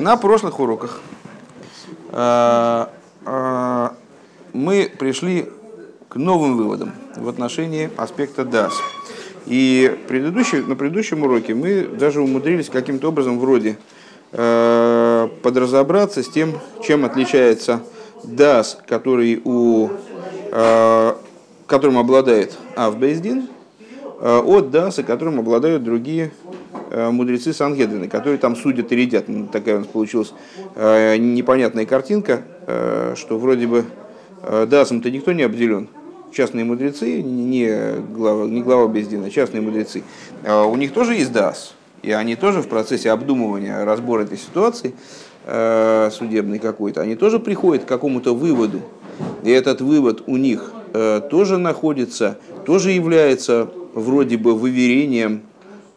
На прошлых уроках э, э, мы пришли к новым выводам в отношении аспекта DAS. И предыдущий, на предыдущем уроке мы даже умудрились каким-то образом вроде э, подразобраться с тем, чем отличается DAS, который у, которым обладает Авбейздин, от DAS, которым обладают другие мудрецы Сангедрины, которые там судят и редят. Ну, такая у нас получилась э, непонятная картинка, э, что вроде бы Дасом-то никто не обделен. Частные мудрецы, не глава, не глава Бездина, а частные мудрецы. А у них тоже есть Дас. И они тоже в процессе обдумывания, разбора этой ситуации судебной какой-то, они тоже приходят к какому-то выводу. И этот вывод у них тоже находится, тоже является вроде бы выверением Э,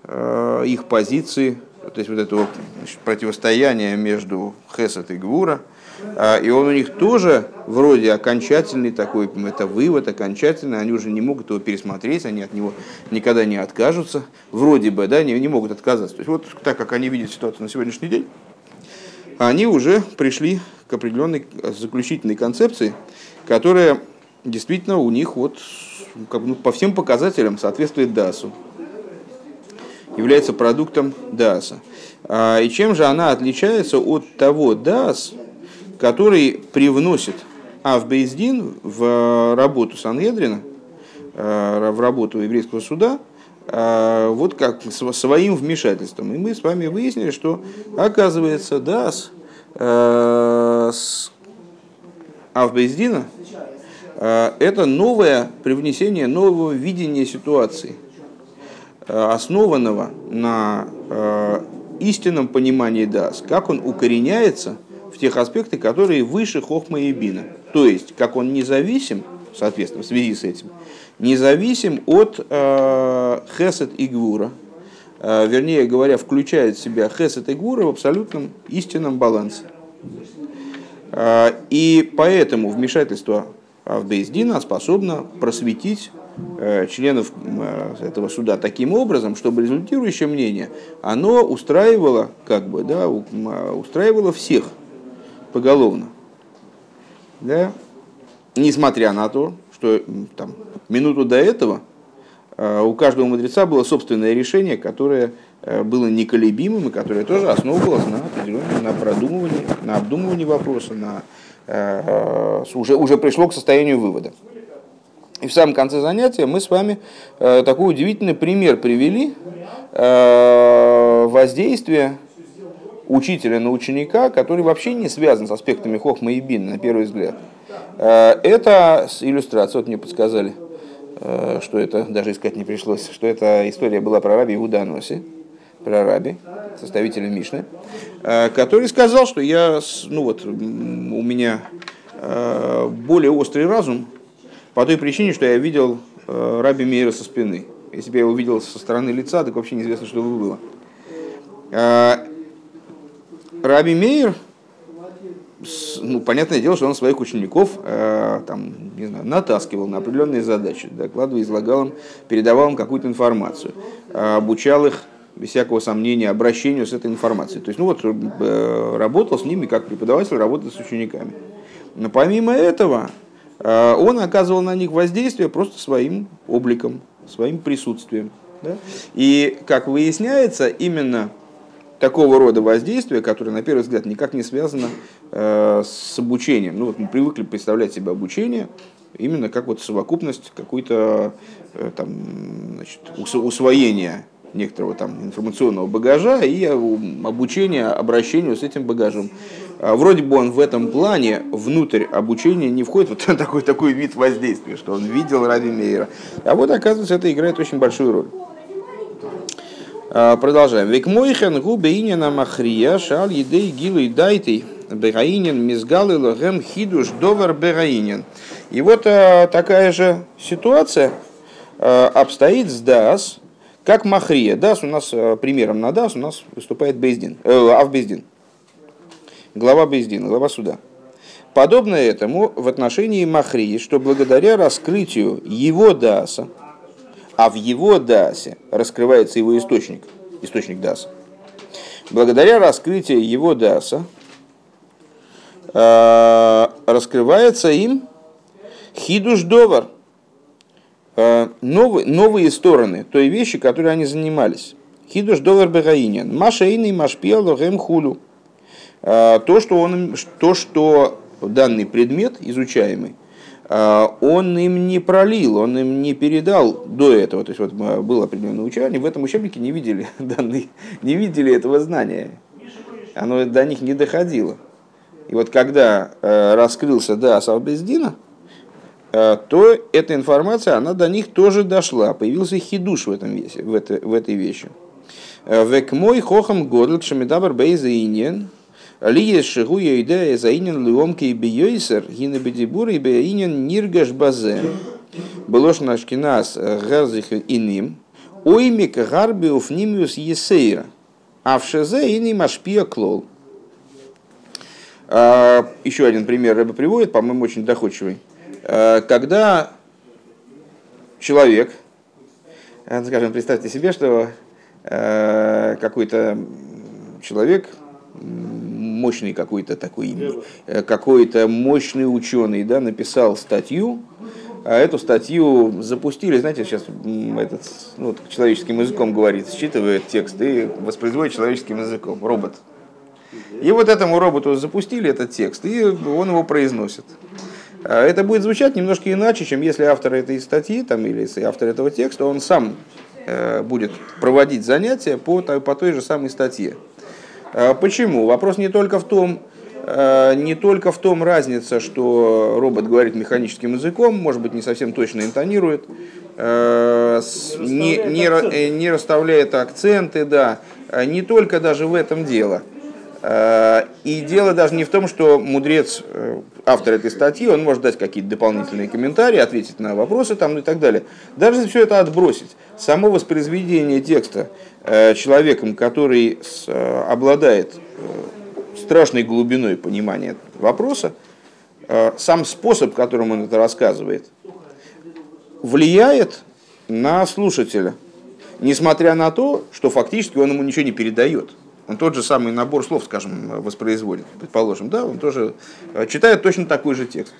их позиции, то есть вот этого значит, противостояния между Хесет и Гвура, а, и он у них тоже вроде окончательный такой, это вывод окончательный, они уже не могут его пересмотреть, они от него никогда не откажутся, вроде бы, да, не, не могут отказаться. То есть вот так как они видят ситуацию на сегодняшний день, они уже пришли к определенной заключительной концепции, которая действительно у них вот как, ну, по всем показателям соответствует ДАСу является продуктом ДАСа. А, и чем же она отличается от того ДАС, который привносит Авбейздин в работу Сангедрина, а, в работу еврейского суда, а, вот как своим вмешательством. И мы с вами выяснили, что оказывается ДАС с Авбейздина это новое привнесение нового видения ситуации – основанного на э, истинном понимании дас, как он укореняется в тех аспектах, которые выше хохма и бина. То есть, как он независим, соответственно, в связи с этим, независим от э, хесед и гвура, э, вернее говоря, включает в себя хесед и гвура в абсолютном истинном балансе. Э, и поэтому вмешательство Авдеиздина способно просветить Э, членов э, этого суда таким образом, чтобы результирующее мнение, оно устраивало, как бы, да, устраивало всех поголовно. Да? Несмотря на то, что там, минуту до этого э, у каждого мудреца было собственное решение, которое было неколебимым и которое тоже основывалось на на продумывании, на обдумывании вопроса, на, уже, уже пришло к состоянию вывода. И в самом конце занятия мы с вами э, такой удивительный пример привели э, воздействия учителя на ученика, который вообще не связан с аспектами хохма и бин, на первый взгляд. Э, это иллюстрация, вот мне подсказали, что это, даже искать не пришлось, что эта история была про раби Иуданоси, про раби, составителя Мишны, который сказал, что я, ну вот, у меня более острый разум, по той причине, что я видел э, Раби Мейра со спины. Если бы я его видел со стороны лица, так вообще неизвестно, что бы было. Э, Раби Мейер, ну, понятное дело, что он своих учеников э, там, не знаю, натаскивал на определенные задачи, докладывал, излагал им, передавал им какую-то информацию, э, обучал их без всякого сомнения, обращению с этой информацией. То есть, ну вот, э, работал с ними как преподаватель, работал с учениками. Но помимо этого, Э, он оказывал на них воздействие просто своим обликом, своим присутствием. Да? И, как выясняется, именно такого рода воздействие, которое, на первый взгляд, никак не связано э, с обучением. Ну, вот мы привыкли представлять себе обучение именно как вот совокупность какой-то там, значит, усвоения некоторого там информационного багажа и обучения обращению с этим багажом. А вроде бы он в этом плане внутрь обучения не входит вот такой, такой вид воздействия, что он видел Раби Мейера. А вот, оказывается, это играет очень большую роль. А, продолжаем. Век мойхен губейнина махрия шал едей гилу дайтей бегаинин мизгалы лохем хидуш довар бегаинин. И вот а, такая же ситуация обстоит с Дас, как Махрия. Дас у нас, примером на Дас у нас выступает Бездин, э, Авбездин глава Бездина, глава суда. Подобно этому в отношении Махрии, что благодаря раскрытию его даса, а в его дасе раскрывается его источник, источник даса, благодаря раскрытию его даса, э, раскрывается им хидуш довар, э, новые, новые стороны той вещи, которой они занимались. Хидуш довар бегаинин. Маша ини машпиал гэм хулю. Э, то, что, он, то, что данный предмет изучаемый, он им не пролил, он им не передал до этого. То есть вот было определенное учение, в этом учебнике не видели данные, не видели этого знания. Оно до них не доходило. И вот когда э, раскрылся да Асалбездина, э, то эта информация, она до них тоже дошла. Появился хидуш в, этом весе, в, этой, в этой вещи. Э, Век мой хохам годл шамидабар бейзаинен, лие шигу идея заинен луомки и бейойсер, гина бедибур и бейинен ниргаш базе. Было нашкинас герзих иним, оймик гарби уфнимиус есейра, а в шезе иним ашпия клол. А, еще один пример Рэба приводит, по-моему, очень доходчивый. А, когда человек, э, скажем, представьте себе, что э, какой-то человек, мощный какой-то такой, э, какой-то мощный ученый, да, написал статью, а эту статью запустили, знаете, сейчас этот, ну, вот, человеческим языком говорит, считывает текст и воспроизводит человеческим языком, робот. И вот этому роботу запустили этот текст, и он его произносит. А это будет звучать немножко иначе, чем если автор этой статьи там, или если автор этого текста, он сам э, будет проводить занятия по, по той же самой статье. А почему? Вопрос не только в том, э, не только в том разница, что робот говорит механическим языком, может быть, не совсем точно интонирует, э, не, не, не расставляет акценты, да, не только даже в этом дело – и дело даже не в том, что мудрец, э, автор этой статьи, он может дать какие-то дополнительные комментарии, ответить на вопросы там и так далее. Даже все это отбросить, само воспроизведение текста э, человеком, который обладает страшной глубиной понимания вопроса, сам способ, которым он это рассказывает, влияет на слушателя, несмотря на то, что фактически он ему ничего не передает – он тот же самый набор слов, скажем, воспроизводит, предположим, да, он тоже э, читает точно такой же текст.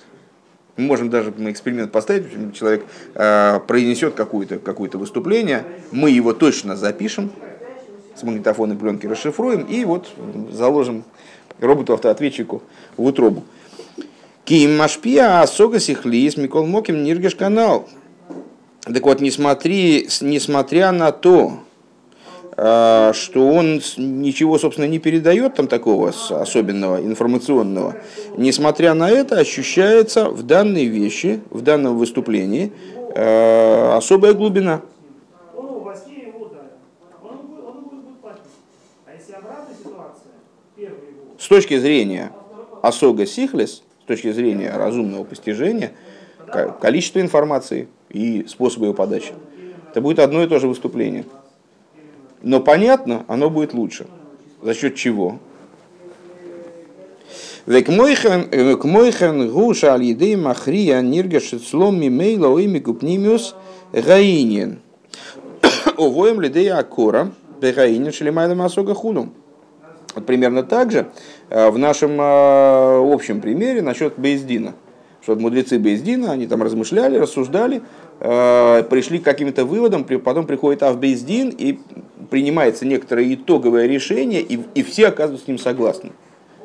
Мы можем даже эксперимент поставить, человек э, произнесет какое-то какое выступление, мы его точно запишем, с магнитофонной пленки расшифруем и вот заложим роботу-автоответчику в утробу. Ким Машпия Асога Сихлис Микол Моким Ниргеш канал. Так вот, несмотри, несмотря на то, что он ничего, собственно, не передает там такого особенного, информационного. Несмотря на это, ощущается в данной вещи, в данном выступлении а, особая глубина. С точки зрения осога сихлес, с точки зрения разумного постижения, количество информации и способы ее подачи, это будет одно и то же выступление – но понятно, оно будет лучше. За счет чего? Век мойхен гуша аль махрия ниргаш слом мимейла оими купнимиус гаинин. Овоем лидея акора бегаинин шелемайда масога худум. Вот примерно так же э, в нашем э, общем примере насчет Бейздина. Что мудрецы Бейздина, они там размышляли, рассуждали, э, пришли к каким-то выводам, потом приходит Авбейздин и принимается некоторое итоговое решение, и, и все оказываются с ним согласны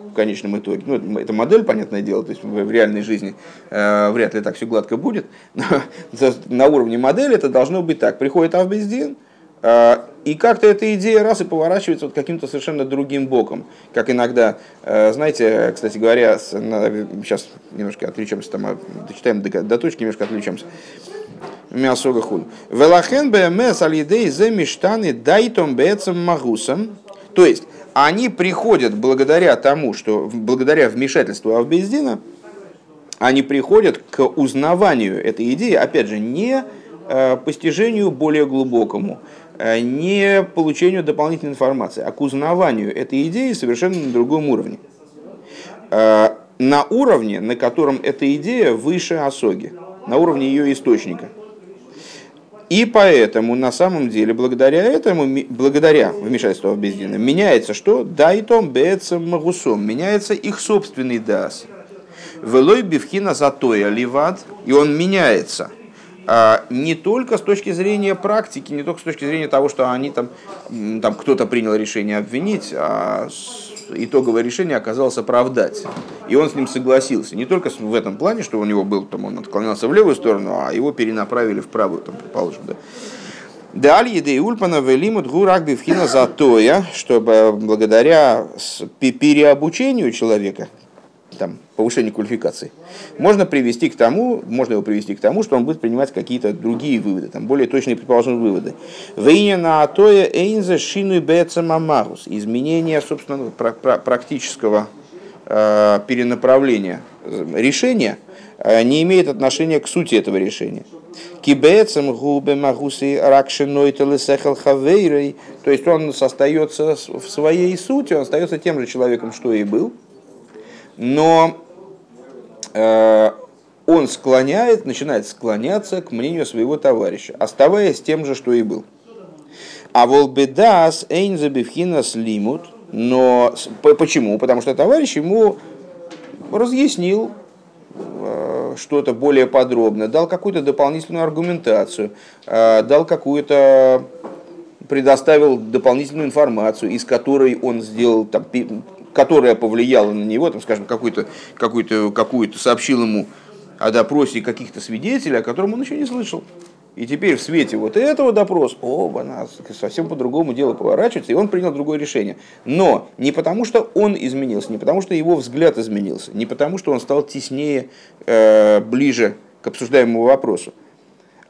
в конечном итоге. Ну, это модель, понятное дело, то есть в реальной жизни э, вряд ли так все гладко будет. Но на уровне модели это должно быть так. Приходит Авбездин, э, и как-то эта идея раз и поворачивается вот каким-то совершенно другим боком. Как иногда, э, знаете, кстати говоря, с, на, сейчас немножко отвлечемся, там, а, дочитаем до, до точки, немножко отвлечемся. Мясога худ. Велахен БМС алидей зе миштаны дайтом бецем магусом. То есть, они приходят благодаря тому, что благодаря вмешательству Авбездина, они приходят к узнаванию этой идеи, опять же, не э, постижению более глубокому, э, не получению дополнительной информации, а к узнаванию этой идеи совершенно на другом уровне. Э, на уровне, на котором эта идея выше осоги, на уровне ее источника – И поэтому на самом деле, благодаря этому, благодаря вмешательству в бездина, меняется что? Дайтом бецем магусом. Меняется их собственный дас. Велой бифхина затоя ливад. И он меняется а, не только с точки зрения практики, не только с точки зрения того, что они там, там кто-то принял решение обвинить, а итоговое решение оказалось оправдать. И он с ним согласился. Не только в этом плане, что у него был, там, он отклонялся в левую сторону, а его перенаправили в правую, там, предположим. Да. Далее еды ульпана велимут гурак бифхина затоя, чтобы благодаря переобучению человека, там, повышению квалификации, можно привести к тому, можно его привести к тому, что он будет принимать какие-то другие выводы, там, более точные, предположим, выводы. Вейня на атоя эйнзе шину и мамарус. Изменение, собственно, практического э, перенаправления решения э, не имеет отношения к сути этого решения. Кибецем губе магуси ракшиной телесехал хавейрой. То есть он остается в своей сути, он остается тем же человеком, что и был, но э, он склоняет, начинает склоняться к мнению своего товарища, оставаясь тем же, что и был. А волбедас эйнзабивхинас лимут, но почему? Потому что товарищ ему разъяснил э, что-то более подробно, дал какую-то дополнительную аргументацию, э, дал какую-то предоставил дополнительную информацию, из которой он сделал там, которая повлияла на него, там, скажем, какую-то, какую-то, какую-то сообщил ему о допросе каких-то свидетелей, о котором он еще не слышал. И теперь в свете вот этого допроса, оба нас совсем по-другому дело поворачивается, и он принял другое решение. Но не потому, что он изменился, не потому, что его взгляд изменился, не потому, что он стал теснее, э, ближе к обсуждаемому вопросу,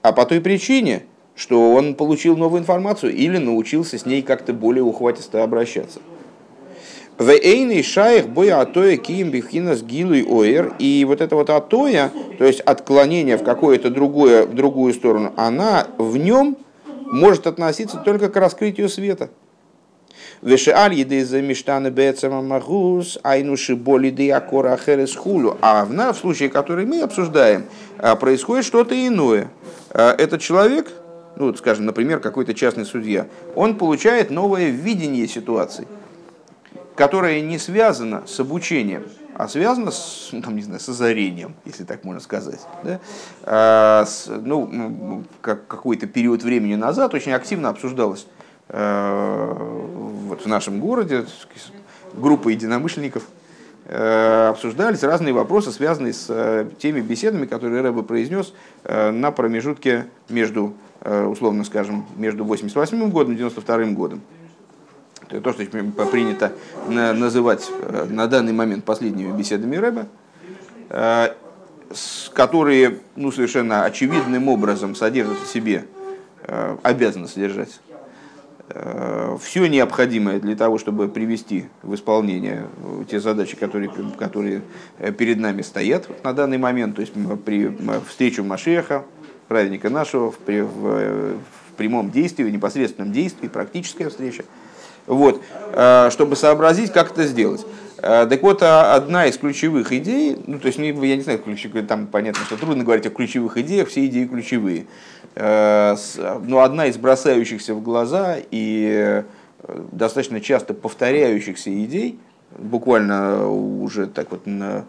а по той причине, что он получил новую информацию или научился с ней как-то более ухватисто обращаться. Вейный шаих боя атоя киим бифхинас гилуй оэр. И вот это вот атоя, то есть отклонение в какую-то другую, в другую сторону, она в нем может относиться только к раскрытию света. Вешеаль еды за миштаны бецама магус, айнуши боли де акора херес. А в, в случае, который мы обсуждаем, а, происходит что-то иное. А, этот человек, ну, скажем, например, какой-то частный судья, он получает новое видение ситуации – которая не связана с обучением, а связана с, ну, там, не знаю, с озарением, если так можно сказать. Да? А, с, ну, как, какой-то период времени назад очень активно обсуждалось а, вот в нашем городе группа единомышленников а, обсуждались разные вопросы, связанные с а, теми беседами, которые Рэбе произнес а, на промежутке между, условно скажем, между 88 годом и 92 годом то, что принято называть э, на данный момент последними беседами Рэба, э, которые ну, совершенно очевидным образом содержат в себе, э, обязаны содержать все необходимое для того, чтобы привести в исполнение те задачи, которые, которые перед нами стоят на данный момент, то есть при встречу Машеха, праведника нашего, в, в, в прямом действии, в непосредственном действии, практическая встреча – вот, э, чтобы сообразить, как это сделать. Э, так вот, а, одна из ключевых идей, ну, то есть, я не знаю, ключевые, там понятно, что трудно говорить о ключевых идеях, все идеи ключевые. Э, но одна из бросающихся в глаза и достаточно часто повторяющихся идей, буквально уже так вот на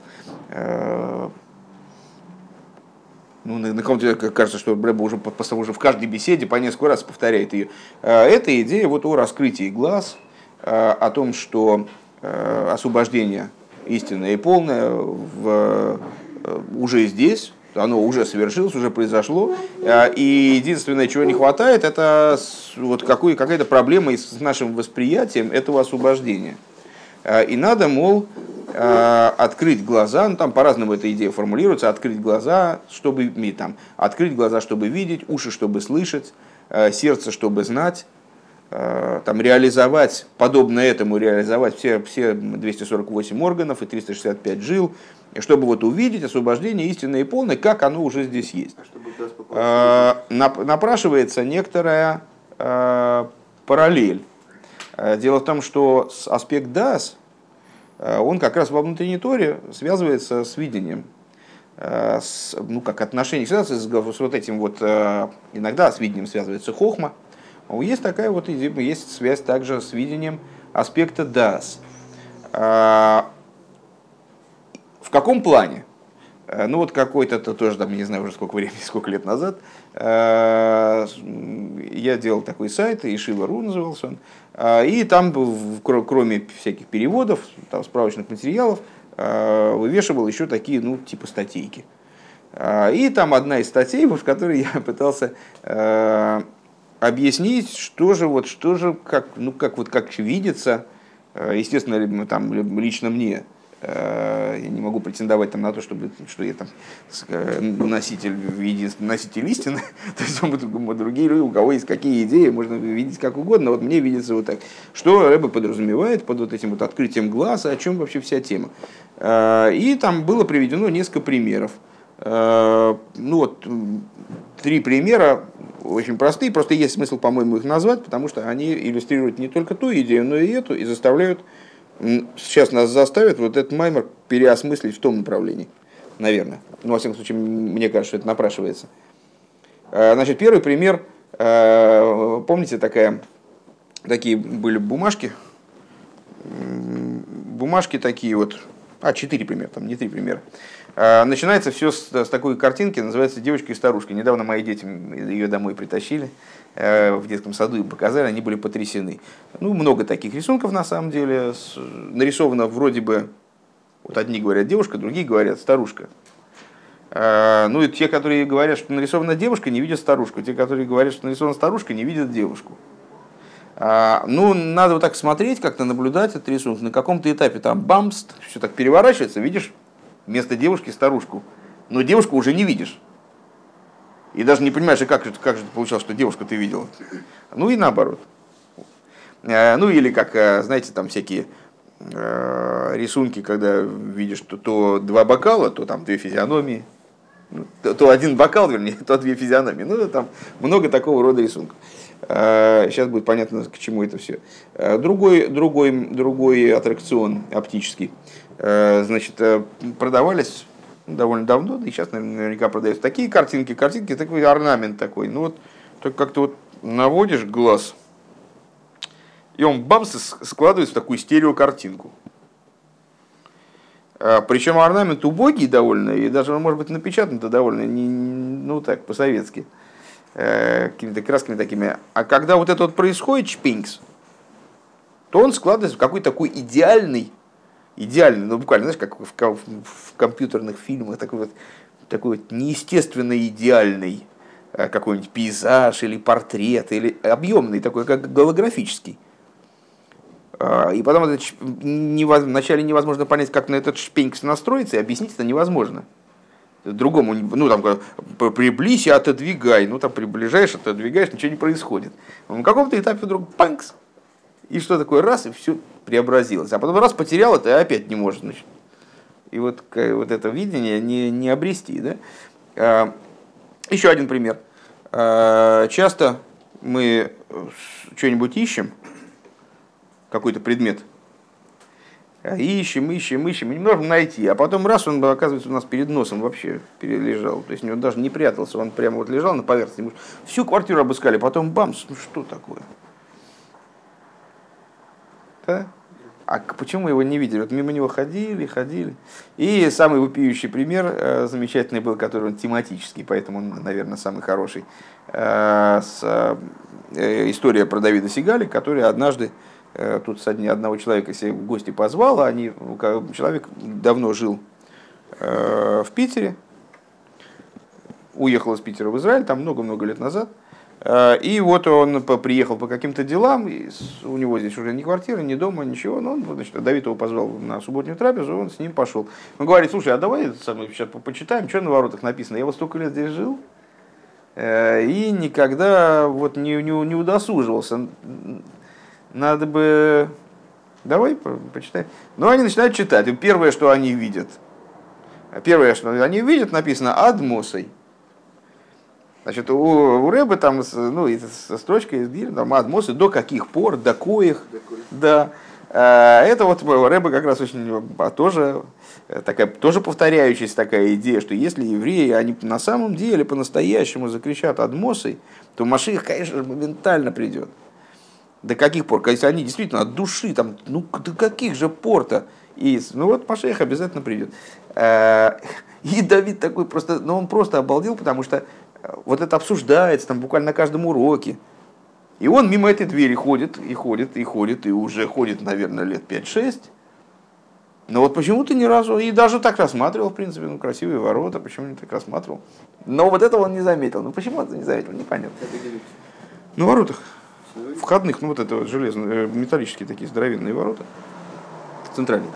ну, на, на каком-то кажется, что Брэба уже, уже в каждой беседе по несколько раз повторяет ее. Э, эта идея вот о раскрытии глаз, э, о том, что э, освобождение истинное и полное в, уже здесь, оно уже совершилось, уже произошло. И единственное, чего не хватает, это вот какой, какая-то проблема с нашим восприятием этого освобождения. И надо, мол, открыть глаза, ну там по-разному эта идея формулируется, открыть глаза, чтобы там, открыть глаза, чтобы видеть, уши, чтобы слышать, э, сердце, чтобы знать, э, там, реализовать, подобно этому реализовать все, все 248 органов и 365 жил, чтобы вот увидеть освобождение истинное и полное, как оно уже здесь есть. А напрашивается некоторая параллель. Дело в том, что аспект ДАС, он как раз во внутренней торе связывается с видением. с, ну, как отношение связывается с, с вот этим вот, иногда с видением связывается хохма. Есть такая вот идея, есть связь также с видением аспекта дас. В каком плане? Ну вот какой-то, то тоже там, не знаю уже сколько времени, сколько лет назад, я делал такой сайт, Ишива Ру назывался он, и там, кроме всяких переводов, там, справочных материалов, Э, вывешивал еще такие, ну, типа статейки. Э, и там одна из статей, в которой я пытался э, объяснить, что же вот, что же, как, ну, как вот, как видится, естественно, там, лично мне, Э, я не могу претендовать там на то, чтобы, что я там э, носитель, единственный носитель истины. то есть другие люди, у кого есть какие идеи, можно видеть как угодно. Вот мне видится вот так. Что Рэба подразумевает под вот этим вот открытием глаза, о чем вообще вся тема. Э, и там было приведено несколько примеров. Ну вот, три примера очень простые, просто есть смысл, по-моему, их назвать, потому что они иллюстрируют не только ту идею, но и эту, и заставляют сейчас нас заставит вот этот маймер переосмыслить в том направлении. Наверное. Ну, во всяком случае, мне кажется, что это напрашивается. А, значит, первый пример. А, помните, такая, такие были бумажки? Бумажки такие вот. А, четыре примера, там не три примера. А, начинается все с, с такой картинки, называется «Девочка и старушка». Недавно мои дети ее домой притащили. Э, в детском саду им показали, они были потрясены. Ну, много таких рисунков на самом деле. Нарисовано вроде бы, вот одни говорят девушка, другие говорят старушка. Э, ну и те, которые говорят, что нарисована девушка, не видят старушку. Те, которые говорят, что нарисована старушка, не видят девушку. Э, ну, надо вот так смотреть, как-то наблюдать этот рисунок. На каком-то этапе там бамс, все так переворачивается, видишь вместо девушки старушку. Но девушку уже не видишь. И даже не понимаешь, как, как же получалось, что девушку ты видел. Ну и наоборот. Э, ну или как, э, знаете, там всякие э, рисунки, когда видишь то, то два бокала, то там две физиономии. Ну, то один бокал, вернее, то две физиономии. Ну, там много такого рода рисунков. Сейчас будет понятно, к чему это все. Другой, другой, другой аттракцион оптический. Значит, продавались довольно давно, да и сейчас наверняка продаются такие картинки, картинки, такой орнамент такой. Ну вот, только как-то вот наводишь глаз, и он бамс складывается в такую стереокартинку. Причем орнамент убогий довольно, и даже может быть напечатан-то довольно, не, ну так, по-советски, э, какими-то красками такими. А когда вот это вот происходит, шпинкс, то он складывается в какой-то такой идеальный идеальный, ну буквально, знаешь, как в, в компьютерных фильмах, такой вот, такой вот неестественно идеальный э, какой-нибудь пейзаж или портрет, или объемный такой, как голографический. А, и потом это вначале невозможно понять, как на этот шпенькс настроиться, и объяснить это невозможно. Другому, ну там, приблизь и отодвигай, ну там приближаешь, отодвигаешь, ничего не происходит. На каком-то этапе вдруг панкс, и что такое раз, и все преобразилось. А потом раз потерял это, и опять не может. Значит. И вот, вот это видение не, не обрести. Да? А, еще один пример. А, часто мы что-нибудь ищем, какой-то предмет, ищем, ищем, ищем, не можем найти. А потом раз он оказывается у нас перед носом вообще перележал. То есть он даже не прятался, он прямо вот лежал на поверхности. Всю квартиру обыскали, потом бамс, ну что такое? Да? А почему мы его не видели? Вот мимо него ходили, ходили. И самый вопиющий пример э, замечательный был, который он тематический, поэтому он, наверное, самый хороший. Э, с, э, история про Давида Сигали, который однажды тут с одного человека себе в гости позвал, а они, человек давно жил в Питере, уехал из Питера в Израиль, там много-много лет назад, Э, и вот он приехал по каким-то делам, у него здесь уже ни квартиры, ни дома, ничего. Но он, значит, Давид его позвал на субботнюю трапезу, он с ним пошел. Он говорит, слушай, а давай сейчас почитаем, что на воротах написано. Я вот столько лет здесь жил, э, и никогда вот не, не, не удосуживался. Надо бы... Давай почитаем. Ну, они начинают читать. И первое, что они видят, первое, что они видят, написано «Адмосой». Значит, у, у Рэбы там, ну, со строчкой из Гири, там, Адмосы, до каких пор, до коих, до коих. да. Э, это вот Рэба как раз очень а, тоже такая, тоже повторяющаяся такая идея, что если евреи, они на самом деле по-настоящему закричат Адмосой, то Маших, конечно, моментально придет. До каких пор? Если они действительно от души, там, ну до каких же пор-то? И, ну вот Машех обязательно придет. Э, и Давид такой просто, ну он просто обалдел, потому что э, вот это обсуждается там буквально на каждом уроке. И он мимо этой двери ходит, и ходит, и ходит, и уже ходит, наверное, лет 5-6. Но вот почему-то ни разу, и даже так рассматривал, в принципе, ну, красивые ворота, почему не так рассматривал. Но вот этого он не заметил. Ну, почему он это не заметил, непонятно. Ну, воротах. Входных, ну, вот это железные, э, металлические такие здоровенные ворота. Центральные.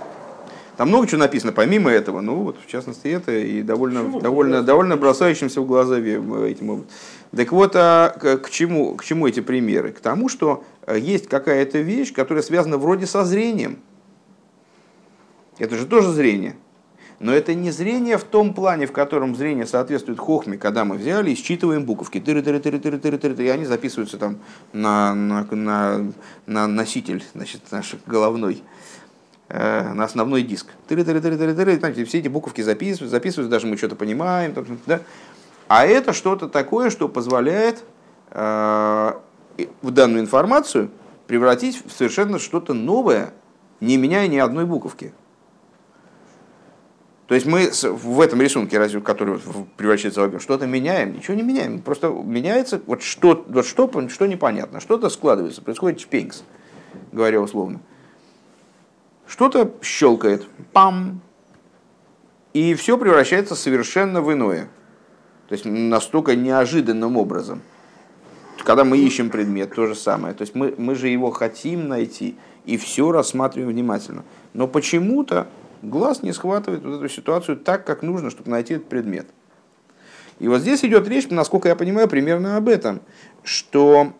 Там много чего написано помимо этого, ну вот в частности это и довольно, довольно, довольно бросающимся в глаза этим образом. Так вот, а к, чему, к чему эти примеры? К тому, что э, есть какая-то вещь, которая связана вроде со зрением. Это же тоже зрение. Но это не зрение в том плане, в котором зрение соответствует хохме, когда мы взяли и считываем буковки, тыры тыры тыры тыры тыры тыры и они записываются там на, на, на, на носитель значит, наш головной. Э, на основной диск. Тыры, тыры, тыры, тыры, тыры, знаете, все эти буковки записываются, записываются, даже мы что-то понимаем. Да? А это что-то такое, что позволяет э, в данную информацию превратить в совершенно что-то новое, не меняя ни одной буковки. То есть мы в этом рисунке, разве, который превращается в объем, что-то меняем, ничего не меняем. Просто меняется вот что, вот что, что непонятно, что-то складывается, происходит чпенькс, говоря условно что-то щелкает, пам, и все превращается совершенно в иное. То есть настолько неожиданным образом. Когда мы ищем предмет, то же самое. То есть мы, мы же его хотим найти и все рассматриваем внимательно. Но почему-то глаз не схватывает вот эту ситуацию так, как нужно, чтобы найти этот предмет. И вот здесь идет речь, насколько я понимаю, примерно об этом, что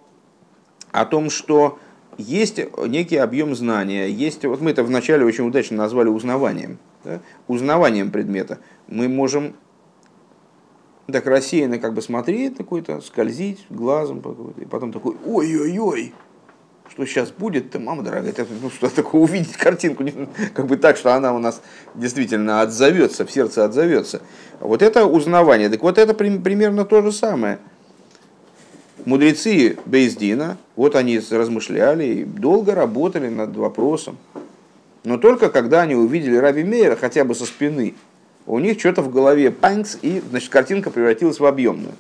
о том, что есть некий объем знания, есть, вот мы это вначале очень удачно назвали узнаванием, да? узнаванием предмета. Мы можем так рассеянно как бы смотреть какой-то, скользить глазом, и потом такой, ой-ой-ой, что сейчас будет-то, мама дорогая, это, ну, что такое увидеть картинку, как бы так, что она у нас действительно отзовется, в сердце отзовется. Вот это узнавание. Так вот это примерно то же самое – мудрецы Бейздина, вот они размышляли и долго работали над вопросом. Но только когда они увидели Раби Мейера хотя бы со спины, у них что-то в голове панкс, и значит, картинка превратилась в объемную.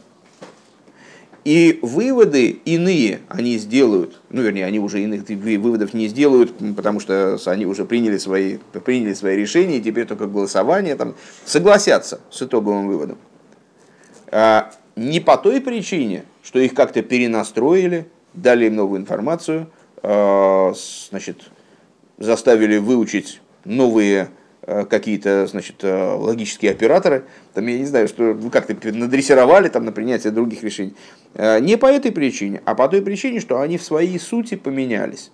И выводы иные они сделают, ну вернее, они уже иных выводов не сделают, потому что они уже приняли свои, приняли свои решения, и теперь только голосование там, согласятся с итоговым выводом. А, не по той причине, что их как-то перенастроили, дали им новую информацию, а, значит, заставили выучить новые какие-то значит, а, логические операторы, там, я не знаю, что как-то надрессировали там, на принятие других решений. Не по этой причине, а по той причине, что они в своей сути поменялись.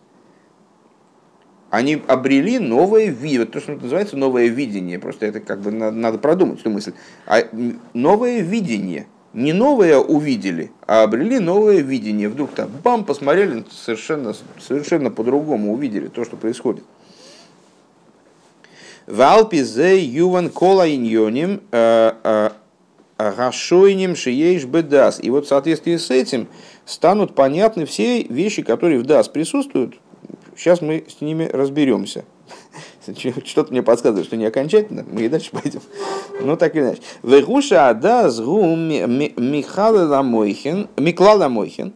Они обрели новое видение, то, что называется новое видение, просто это как бы надо, надо продумать эту мысль. А новое видение – не новое увидели, а обрели новое видение. Вдруг так, бам, посмотрели, совершенно, совершенно по-другому увидели то, что происходит. Валпи зе юван кола иньоним э, э, гашойним шиеиш бедас. И вот в соответствии с этим станут понятны все вещи, которые в дас присутствуют. Сейчас мы с ними разберемся. Что-то мне подсказывает, что не окончательно, мы и дальше пойдем. Ну, так или иначе. Вегуша ада сгу Михала Ламойхин, Миклала Мойхин,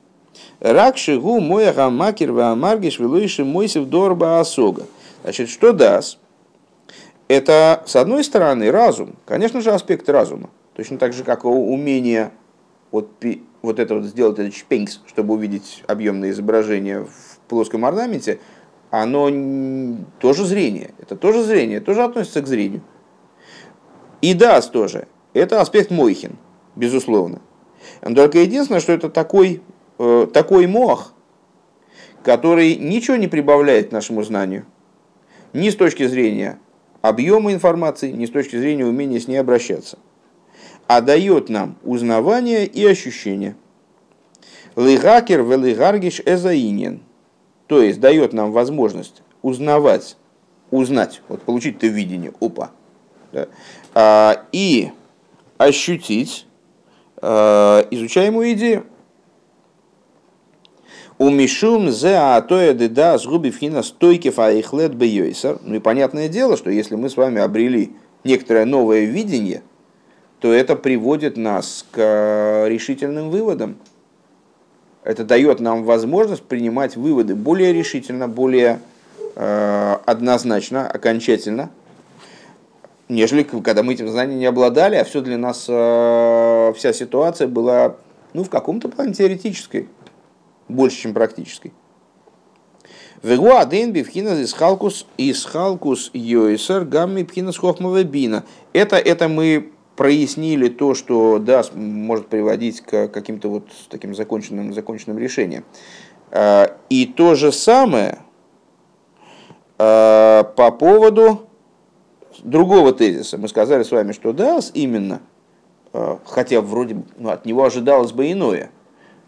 Ракши гу моя макер вамаргиш вилуиши мойсев дорба осога. Значит, что даст? Это, с одной стороны, разум. Конечно же, аспект разума. Точно так же, как умение вот, вот это вот сделать этот шпенкс, чтобы увидеть объемное изображение в плоском орнаменте – оно тоже зрение. Это тоже зрение, тоже относится к зрению. И даст тоже. Это аспект Мойхин, безусловно. Но только единственное, что это такой, э, такой мох, который ничего не прибавляет нашему знанию. Ни с точки зрения объема информации, ни с точки зрения умения с ней обращаться. А дает нам узнавание и ощущение. Лыгакер велигаргиш эзаинен – то есть дает нам возможность узнавать, узнать, вот получить это видение, опа, да, а, и ощутить а, изучаемую идею. У Мишум зе атоя деда с губи фхина стойки фаихлет бейойсер. Ну и понятное дело, что если мы с вами обрели некоторое новое видение, то это приводит нас к решительным выводам. Это дает нам возможность принимать выводы более решительно, более э, однозначно, окончательно, нежели когда мы этим знанием не обладали, а все для нас, э, вся ситуация была ну, в каком-то плане теоретической больше, чем практической. Вегу аден бифхинас из халкус из халкус йойсер гамми пхинас бина. Это, это мы прояснили то, что да, может приводить к каким-то вот таким законченным, законченным решениям. А, и то же самое а, по поводу другого тезиса. Мы сказали с вами, что да, именно, а, хотя вроде ну, от него ожидалось бы иное –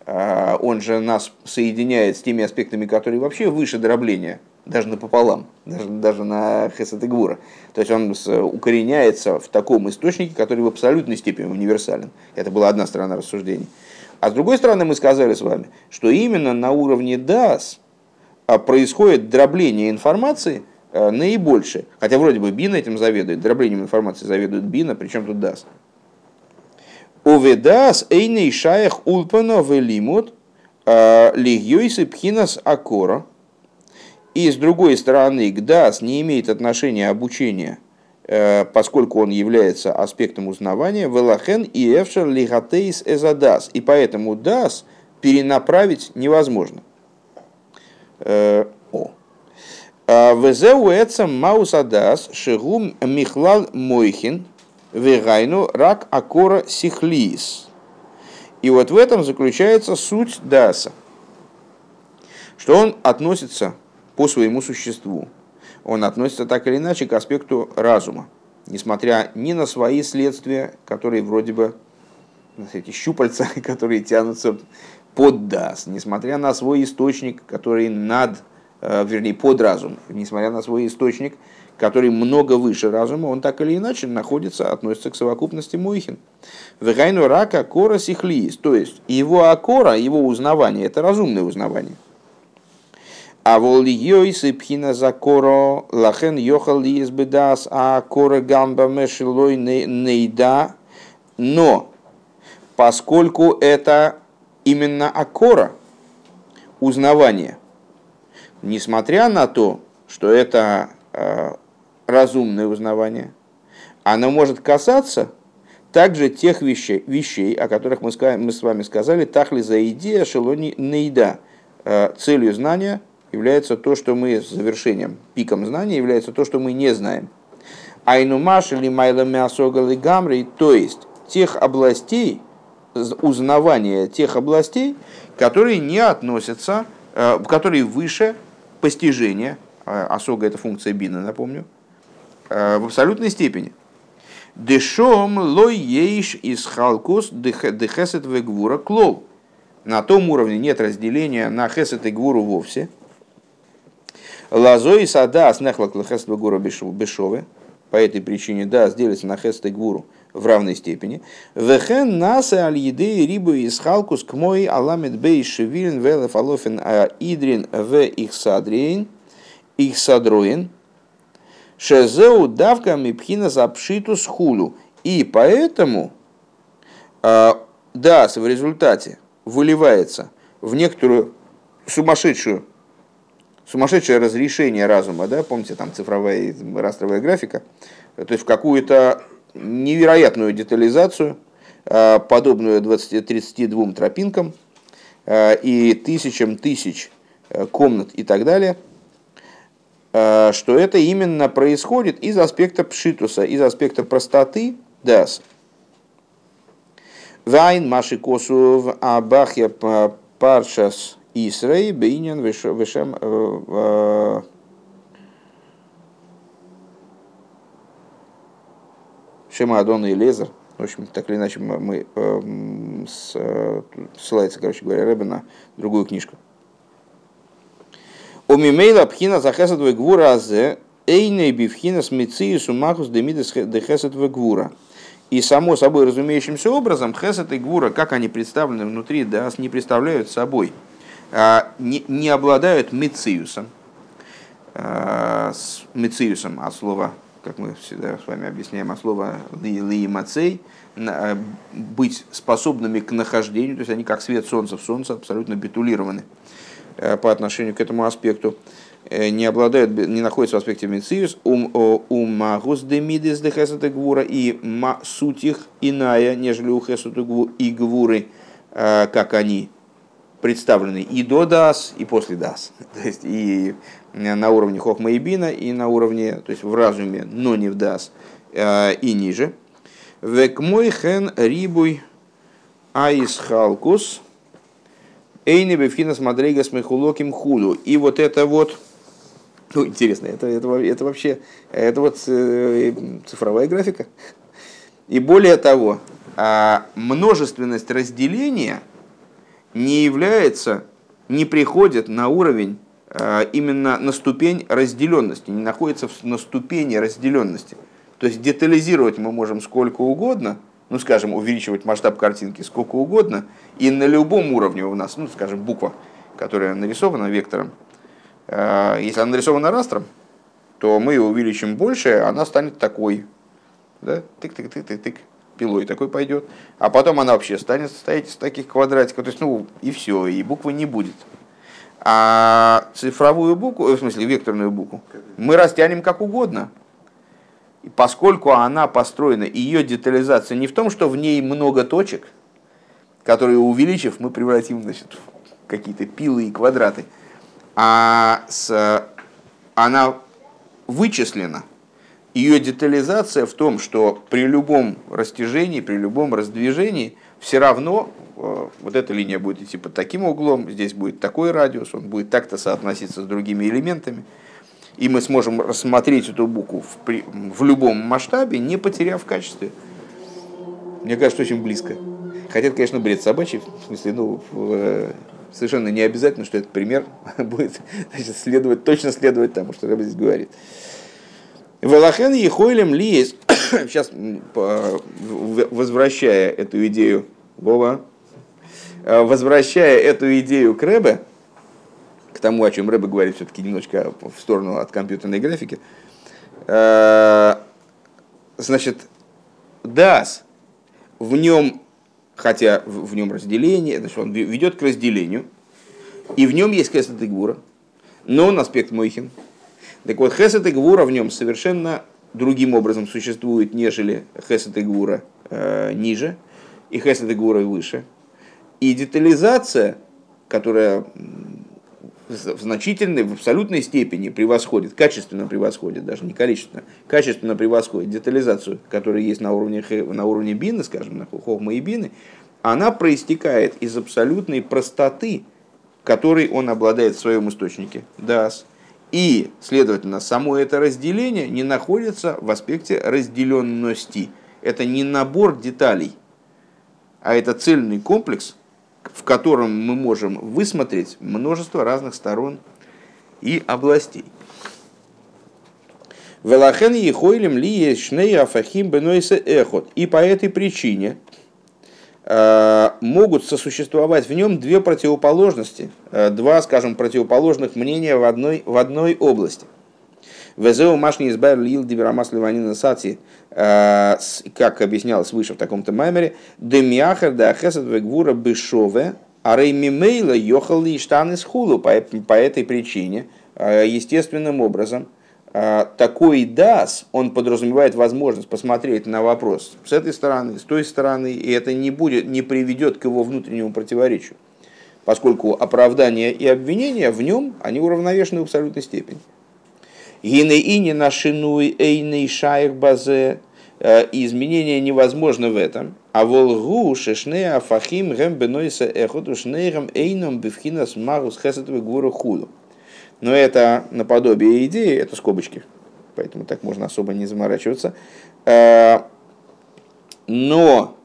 он же нас соединяет с теми аспектами, которые вообще выше дробления, даже напополам, даже, даже на Хесед и Гвура. То есть он укореняется в таком источнике, который в абсолютной степени универсален. Это была одна сторона рассуждений. А с другой стороны, мы сказали с вами, что именно на уровне DAS а, происходит дробление информации а, наибольшее. Хотя вроде бы Бина этим заведует, дроблением информации заведует Бина, причем тут DAS. Уведас эйней шаях улпана велимут а, лигьёйсы пхинас акора. И с другой стороны, ГДАС не имеет отношения обучения, э, поскольку он является аспектом узнавания, велахен и эфшер лигатейс эзадас. И поэтому дас перенаправить невозможно. Э, о. А, Везеуэца маусадас шигум михлал мойхин – Вегайну рак акора сихлиис. И вот в этом заключается суть даса, что он относится по своему существу. Он относится так или иначе к аспекту разума, несмотря ни на свои следствия, которые вроде бы эти щупальца, которые тянутся под дас, несмотря на свой источник, который над, э, вернее, под разум, несмотря на свой источник, который много выше разума, он так или иначе находится, относится к совокупности Мойхин. Вегайну рака кора сихлиис, то есть его акора, его узнавание, это разумное узнавание. А волиой сыпхина за коро лахен йохал лиес бедас, а кора гамба мешилой нейда. Но поскольку это именно акора, узнавание, несмотря на то, что это э, разумное узнавание, оно может касаться также тех вещей, вещей о которых мы, мы с вами сказали, тахли за идея шелони наида. Э, целью знания является то, что мы завершением, пиком знания является то, что мы не знаем. Айнумаш или майлами асогалы гамри, то есть тех областей, узнавания тех областей, которые не относятся, э, которые выше постижения, э, осога это функция бина, напомню, в абсолютной степени. Дешом лой ейш из халкус дехесет вегвура клол. На том уровне нет разделения на хесет и гвуру вовсе. Лазой сада снехлак лехесет вегвура бешове. По этой причине да, делится на хесет и гвуру в равной степени. Вехен наса аль еды рибу из халкус к мой аламет бей шевилин велеф алофин а идрин в их садрейн их садроин Шезеу давка мипхина запшиту с хулю. И поэтому а, да, в результате выливается в некоторую сумасшедшую, сумасшедшее разрешение разума, да, помните, там цифровая растровая графика, то есть в какую-то невероятную детализацию, а, подобную 20-32 тропинкам а, и тысячам тысяч комнат и так далее – Э, что это именно происходит из аспекта пшитуса, из аспекта простоты дас. Вайн маши косу абахья паршас Исрей бейнян вишем э, э, Шема и Лезер. В общем, так или иначе, мы, мы ссылается, короче говоря, Рэбе на другую книжку. У мимейла пхина за хесед гвура азе, эйней бифхина с мициусу махус демидес де хесед гвура. И само собой разумеющимся образом хесед и гвура, как они представлены внутри, да, не представляют собой, а, не, не обладают мициусом. А, с мициусом от слова, как мы всегда с вами объясняем, от слова лиемацей, быть способными к нахождению, то есть они как свет солнца в солнце абсолютно битулированы. Э, по отношению к этому аспекту э, не обладают, не находятся в аспекте мециус, ум магус демидис де хесата гвура и ма суть их иная, нежели у хесата и гвуры, э, как они представлены и до дас, и после дас. То есть и на уровне хохма и бина, и на уровне, то есть в разуме, но не в дас, и ниже. Век мой хен рибуй аис Эйни бифхинас мадрейгас мехулоким худу. И вот это вот, ну, интересно, это, это, это вообще, это вот э, цифровая графика. И более того, а, множественность разделения не является, не приходит на уровень а, именно на ступень разделенности, не находится на ступени разделенности. То есть детализировать мы можем сколько угодно, ну, скажем, увеличивать масштаб картинки сколько угодно, и на любом уровне у нас, ну, скажем, буква, которая нарисована вектором, э, если она нарисована растром, то мы ее увеличим больше, она станет такой. Да? Тык-тык-тык-тык-тык. Пилой такой пойдет. А потом она вообще станет стоять из таких квадратиков. То есть, ну, и все, и буквы не будет. А цифровую букву, в смысле векторную букву, мы растянем как угодно. Поскольку она построена, ее детализация не в том, что в ней много точек, которые увеличив, мы превратим значит, в какие-то пилы и квадраты, а с, она вычислена. Ее детализация в том, что при любом растяжении, при любом раздвижении, все равно э, вот эта линия будет идти под таким углом, здесь будет такой радиус, он будет так-то соотноситься с другими элементами и мы сможем рассмотреть эту букву в, при, в любом масштабе, не потеряв качестве. Мне кажется, очень близко. Хотя это, конечно, бред собачий, в смысле, ну, э, совершенно не обязательно, что этот пример будет значит, следовать, точно следовать тому, что Рэбби здесь говорит. Велахен ехойлем ли сейчас возвращая эту идею, Вова, э, возвращая эту идею к Рэбе, к тому, о чем Рэбе говорит все-таки немножко в сторону от компьютерной графики. Э, значит, DAS, в нем, хотя в нем разделение, значит, он ведет к разделению, и в нем есть Хесед и Гвура, но он аспект Мойхин. Так вот, Хесед и Гвура в нем совершенно другим образом существует, нежели Хесед и Гвура э, ниже, и Хесед и Гвура выше. И детализация, которая в значительной, в абсолютной степени превосходит, качественно превосходит, даже не количественно, качественно превосходит детализацию, которая есть на уровне, на уровне бины, скажем, на хохма и бины, она проистекает из абсолютной простоты, которой он обладает в своем источнике, дас. И, следовательно, само это разделение не находится в аспекте разделенности. Это не набор деталей, а это цельный комплекс, в котором мы можем высмотреть множество разных сторон и областей. Велахен ехойлем ли шней афахим бенойсе эхот. И по этой причине э, могут сосуществовать в нем две противоположности, э, два, скажем, противоположных мнения в одной, в одной области. Везеу машни избавил лил диберамас ливанина сати, как объяснялось выше в таком-то маймере, демиахер да хесед вегвура бешове, а реймимейла йохал ли штан из хулу. По этой причине, э, естественным образом, э, такой дас, он подразумевает возможность посмотреть на вопрос с этой стороны, с той стороны, и это не, будет, не приведет к его внутреннему противоречию, поскольку оправдание и обвинение в нем, они уравновешены в абсолютной степени. Гины и не нашинуй эйный шайх базе. Э, изменение невозможно в этом. А волгу шешне афахим гэм бенойса эхоту шнейрам эйном бифхинас магус хесетвы гуру худу. Но это наподобие идеи, это скобочки, поэтому так можно особо не заморачиваться. Э, но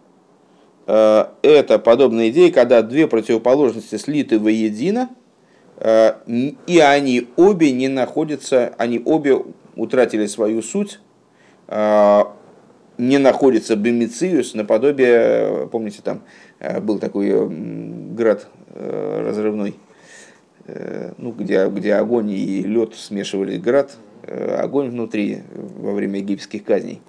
э, это подобная идея, когда две противоположности слиты воедино, и они обе не находятся, они обе утратили свою суть, не находятся бемициус, наподобие, помните, там был такой град разрывной, ну, где, где огонь и лед смешивались град, огонь внутри во время египетских казней.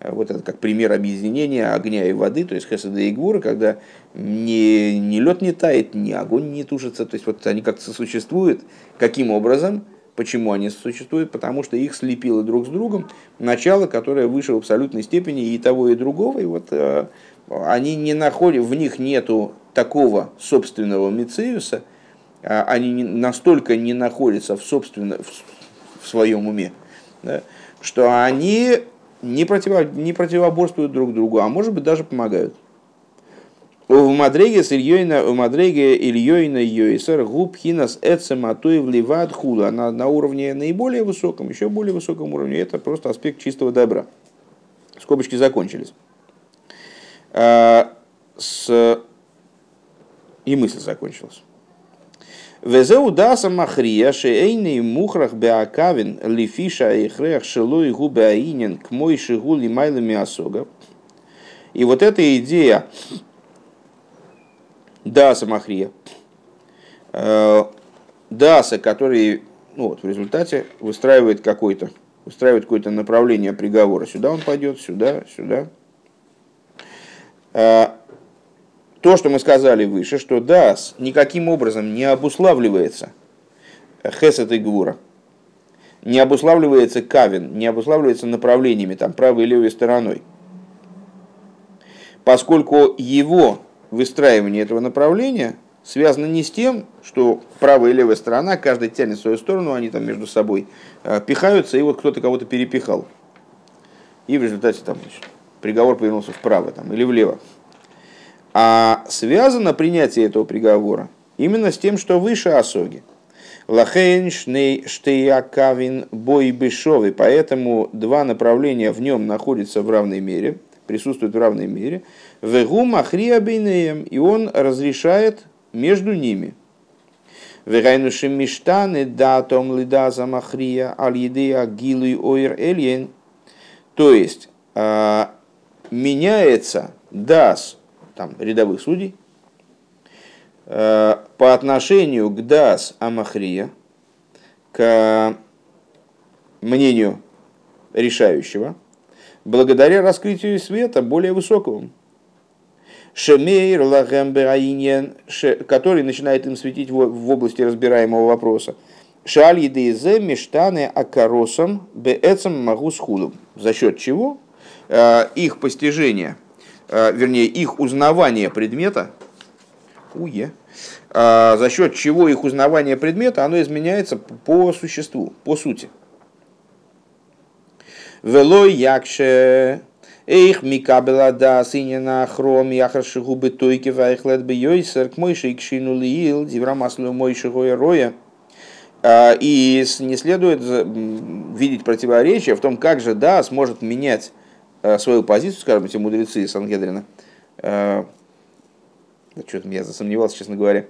Вот это как пример объединения огня и воды, то есть хесада и гвура, когда ни, ни лед не тает, ни огонь не тушится. То есть вот они как-то существуют. Каким образом? Почему они существуют? Потому что их слепило друг с другом начало, которое выше в абсолютной степени и того, и другого. И вот э, они не находят, в них нету такого собственного Мециуса, э, они настолько не находятся в, собственно, в, в своем уме, да, что они не, противо, не противоборствуют друг другу, а может быть даже помогают. В Мадреге с Ильёйна, в Мадреге Ильёйна Йойсер губ хинас эцематуй вливат хула на, на уровне наиболее высоком, еще более высоком уровне, это просто аспект чистого добра. Скобочки закончились. А, с... И мысль закончилась. Везеу даса махрия шейный мухрах беакавин лифиша и хрех шелой губе к мой шигу лимайлами осога. И вот эта идея Даса Махрия. Э, Даса, который ну, вот, в результате выстраивает какой-то выстраивает какое-то направление приговора. Сюда он пойдет, сюда, сюда. Э, то, что мы сказали выше, что Дас никаким образом не обуславливается Хесет и Гвура, не обуславливается Кавин, не обуславливается направлениями, там, правой и левой стороной. Поскольку его выстраивание этого направления связано не с тем, что правая и левая сторона, каждый тянет свою сторону, они там между собой э, пихаются, и вот кто-то кого-то перепихал. И в результате там значит, приговор повернулся вправо там, или влево. А связано принятие этого приговора именно с тем, что выше осоги. Лахейн штеякавин бой бешовый, поэтому два направления в нем находятся в равной мере, присутствуют в равной мере. Вегу махрия бейнеем, и он разрешает между ними. Вегайнуши миштаны датом лидаза махрия аль едея гилуй ойр эльен. То есть, а, меняется дас там, рядовых судей а, по отношению к дас амахрия, к мнению решающего, благодаря раскрытию света более высокого. Шемейр лагембераиньен, который начинает им светить в области разбираемого вопроса. Шаль едезе мештаны акаросом беэцем могу схудом. За счет чего э, их постижение, э, вернее, их узнавание предмета, уе, э, за счет чего их узнавание предмета, оно изменяется по существу, по сути. Велой якше Эйх микабела да синина хром яхарши губы тойки вайхлет бы йойсер к мойши кшину лиил диврамаслу мойши роя. А, и не следует видеть противоречия в том, как же да сможет менять а, свою позицию, скажем, эти мудрецы из Сангедрина. А, Что-то я засомневался, честно говоря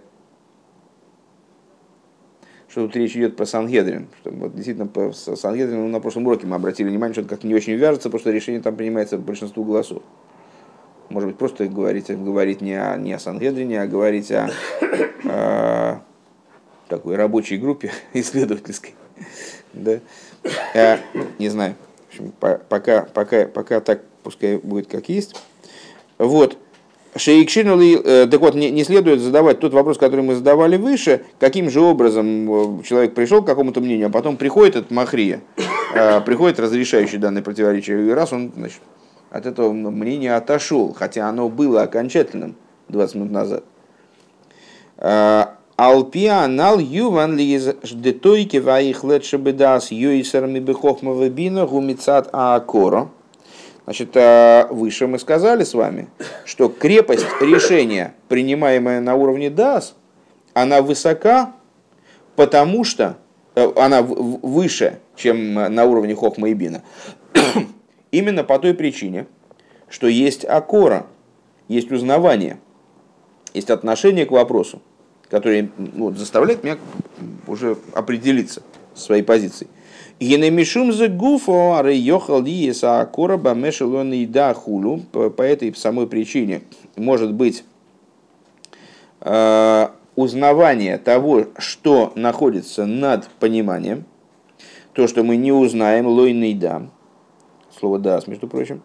что тут речь идет про Сангедрин. Что, вот, действительно, по Сангедрину ну, на прошлом уроке мы обратили внимание, что это как-то не очень вяжется, потому что решение там принимается большинству голосов. Может быть, просто говорить, говорить не, о, не о Сангедрине, а говорить о, о такой рабочей группе исследовательской. Да? А, не знаю. В общем, пока, пока, пока так, пускай будет как есть. Вот. Шейкшинули, э, так вот, не, следует задавать тот вопрос, который мы задавали выше, каким же образом э, человек пришел к какому-то мнению, а потом приходит этот Махрия, э, приходит разрешающий данное противоречие, и раз он значит, от этого мнения отошел, хотя оно было окончательным 20 минут назад. Алпия анал юван ли из детойки ваих лет бедас юисерами бихохмова бина гумицат аакоро. Значит, э, выше мы сказали с вами, что крепость решения, принимаемая на уровне ДАС, она высока, потому что э, она выше, чем на уровне Хохма и Бина. Именно по той причине, что есть акора, есть узнавание, есть отношение к вопросу. который ну, вот, заставляет меня уже определиться своей позицией. Генемишум за гуфо арейохал диеса короба мешелон и да хулу. По этой самой причине может быть э, узнавание того, что находится над пониманием, то, что мы не узнаем, лойный да, слово дас, между прочим,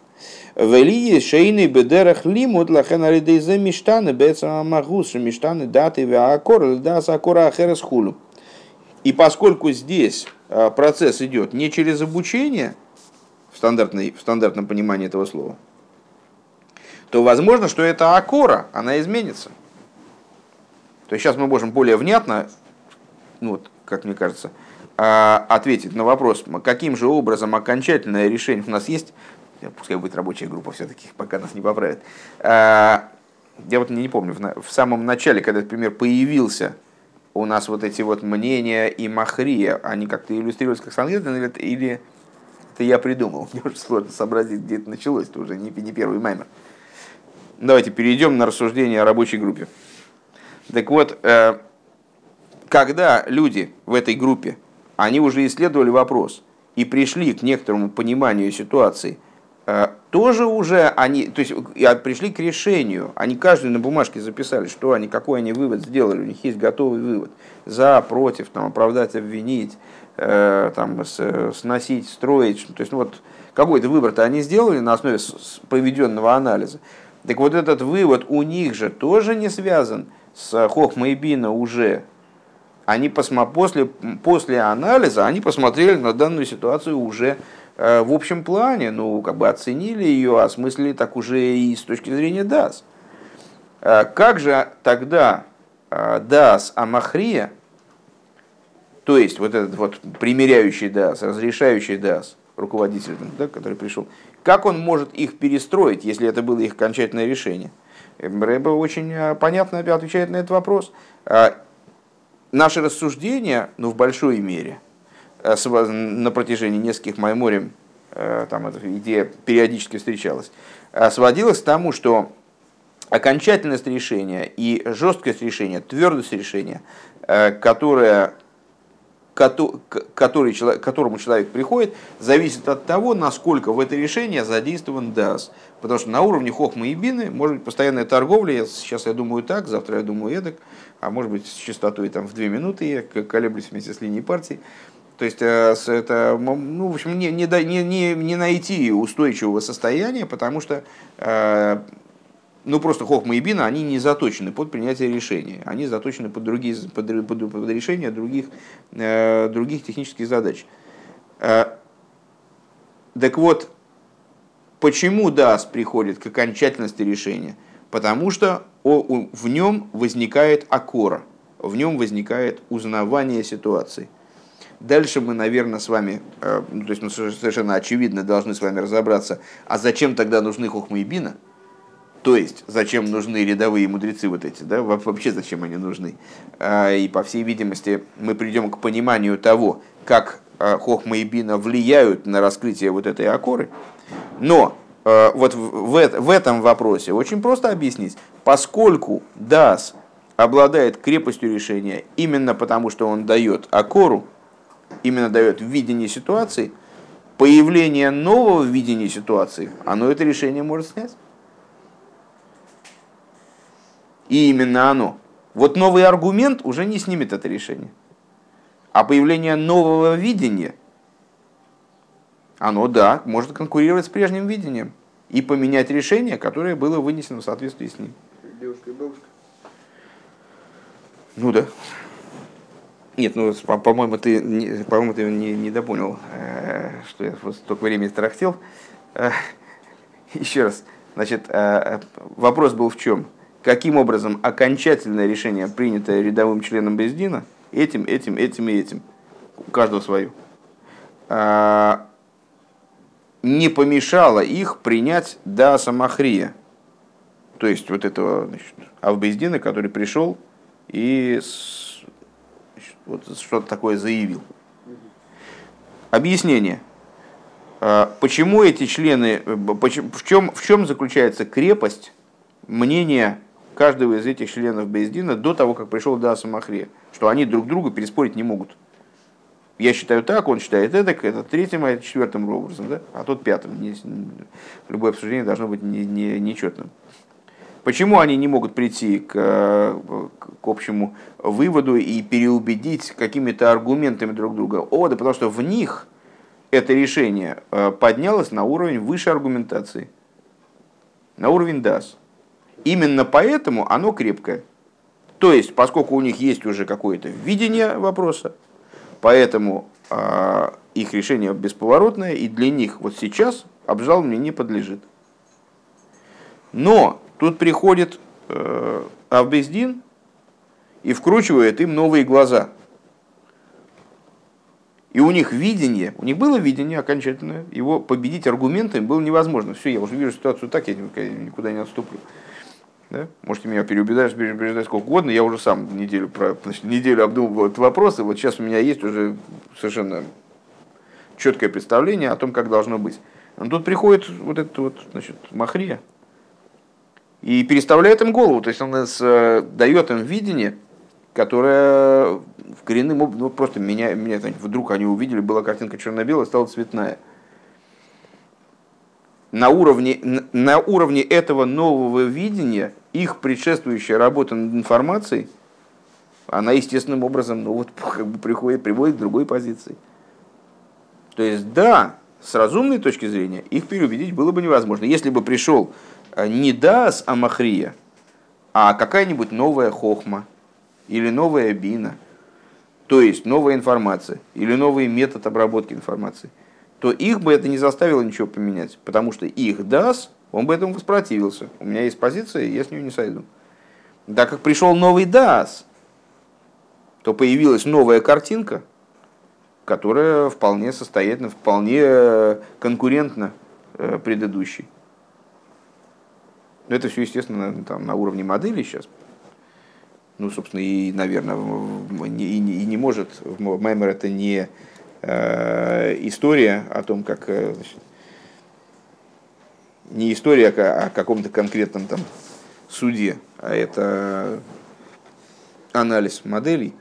Велии шейный бедерах лимут лахен алидейзе миштаны бецама магус миштаны даты веакор дас акора ахерес хулу. И поскольку здесь процесс идет не через обучение, в, стандартной, в стандартном понимании этого слова, то возможно, что эта акора, она изменится. То есть сейчас мы можем более внятно, ну вот, как мне кажется, а, ответить на вопрос, каким же образом окончательное решение у нас есть, пускай будет рабочая группа все-таки, пока нас не поправят. А, я вот не помню, в самом начале, когда этот пример появился, у нас вот эти вот мнения и махрия, они как-то иллюстрировались как Сангедрин, или, или это я придумал? Мне уже сложно сообразить, где это началось, это уже не, не первый маймер. Давайте перейдем на рассуждение о рабочей группе. Так вот, э, когда люди в этой группе, они уже исследовали вопрос и пришли к некоторому пониманию ситуации – тоже уже они, то есть пришли к решению, они каждый на бумажке записали, что они, какой они вывод сделали, у них есть готовый вывод, за, против, там, оправдать, обвинить, э, там, сносить, строить, то есть ну, вот какой-то выбор-то они сделали на основе проведенного анализа. Так вот этот вывод у них же тоже не связан с Хохма и Бина уже. Они посмо, после, после анализа они посмотрели на данную ситуацию уже Э, в общем плане, ну, как бы оценили ее, осмыслили так уже и с точки зрения ДАС. Э, как же тогда э, ДАС Амахрия, то есть вот этот вот примеряющий ДАС, разрешающий ДАС, руководитель, да, который пришел, как он может их перестроить, если это было их окончательное решение? Рэба очень понятно отвечает на этот вопрос. Наши рассуждения, ну, в большой мере – Э, на протяжении нескольких майморем, э, там эта идея периодически встречалась, э, сводилась к тому, что окончательность решения и жесткость решения, твердость решения, которая, который, к которому человек приходит, зависит от того, насколько в это решение задействован ДАС. Потому что на уровне хохмы и бины может быть постоянная торговля, сейчас я думаю так, завтра я думаю эдак, а может быть с частотой там, в две минуты я колеблюсь вместе с линией партии. То есть э, это, ну, в общем, не, не, не, не найти устойчивого состояния, потому что э, ну, просто Хохма и Бина, они не заточены под принятие решения. Они заточены под, другие, под, под, под решение других, э, других технических задач. Так вот, почему ДАС приходит к окончательности решения? Потому что в нем возникает акора, в нем возникает узнавание ситуации – Дальше мы, наверное, с вами, э, ну, то есть мы совершенно очевидно должны с вами разобраться, а зачем тогда нужны хохма и бина? То есть, зачем нужны рядовые мудрецы вот эти, да, вообще зачем они нужны? А, и, по всей видимости, мы придем к пониманию того, как э, хохма и бина влияют на раскрытие вот этой акоры. Но э, вот в, в этом вопросе очень просто объяснить. Поскольку Дас обладает крепостью решения именно потому, что он дает акору, именно дает видение ситуации, появление нового видения ситуации, оно это решение может снять. И именно оно. Вот новый аргумент уже не снимет это решение. А появление нового видения, оно, да, может конкурировать с прежним видением и поменять решение, которое было вынесено в соответствии с ним. Девушка и бабушка. Ну да. Нет, ну, по-моему, ты, по-моему, ты не, не допонял, э, что я вот столько времени тарахтел. Э, еще раз. Значит, э, вопрос был в чем? Каким образом окончательное решение, принятое рядовым членом Бездина, этим, этим, этим и этим, у каждого свое, не помешало их принять да самахрия. То есть вот этого значит, Авбездина, который пришел и вот что-то такое заявил. Объяснение. А, почему эти члены, в чем, в чем заключается крепость мнения каждого из этих членов Бейздина до того, как пришел Даса Махре, что они друг друга переспорить не могут. Я считаю так, он считает это, это третьим, а это четвертым образом, да? а тот пятым. Не, любое обсуждение должно быть не, не, нечетным. Почему они не могут прийти к, к общему выводу и переубедить какими-то аргументами друг друга? О, да потому что в них это решение э, поднялось на уровень выше аргументации, на уровень ДАС. Именно поэтому оно крепкое. То есть, поскольку у них есть уже какое-то видение вопроса, поэтому э, их решение бесповоротное, и для них вот сейчас обжалование не подлежит. Но тут приходит э, Авбездин и вкручивает им новые глаза. И у них видение, у них было видение окончательное, его победить аргументами было невозможно. Все, я уже вижу ситуацию так, я никуда не отступлю. Да? Можете меня переубеждать, переубеждать сколько угодно, я уже сам неделю, про, значит, неделю обдумывал этот вопрос, и вот сейчас у меня есть уже совершенно четкое представление о том, как должно быть. Но тут приходит вот этот вот, значит, Махрия и переставляет им голову, то есть он нас, э, дает им видение, которое в коренным ну, просто меня, меня вдруг они увидели, была картинка черно-белая, стала цветная на уровне, на уровне этого нового видения их предшествующая работа над информацией, она естественным образом ну, вот, как бы приходит, приводит к другой позиции. То есть, да, с разумной точки зрения их переубедить было бы невозможно. Если бы пришел э, не Дас Амахрия, а какая-нибудь новая хохма или новая бина, то есть новая информация или новый метод обработки информации – то их бы это не заставило ничего поменять, потому что их ДАС, он бы этому воспротивился. У меня есть позиция, я с нее не сойду. Так как пришел новый ДАС, то появилась новая картинка, которая вполне состоятельна, вполне конкурентна э, предыдущей. Но это все, естественно, там, на уровне модели сейчас. Ну, собственно, и, наверное, и не, и не может, Маймер это не Э, история о том, как э, значит, не история о каком-то конкретном там суде, а это анализ моделей,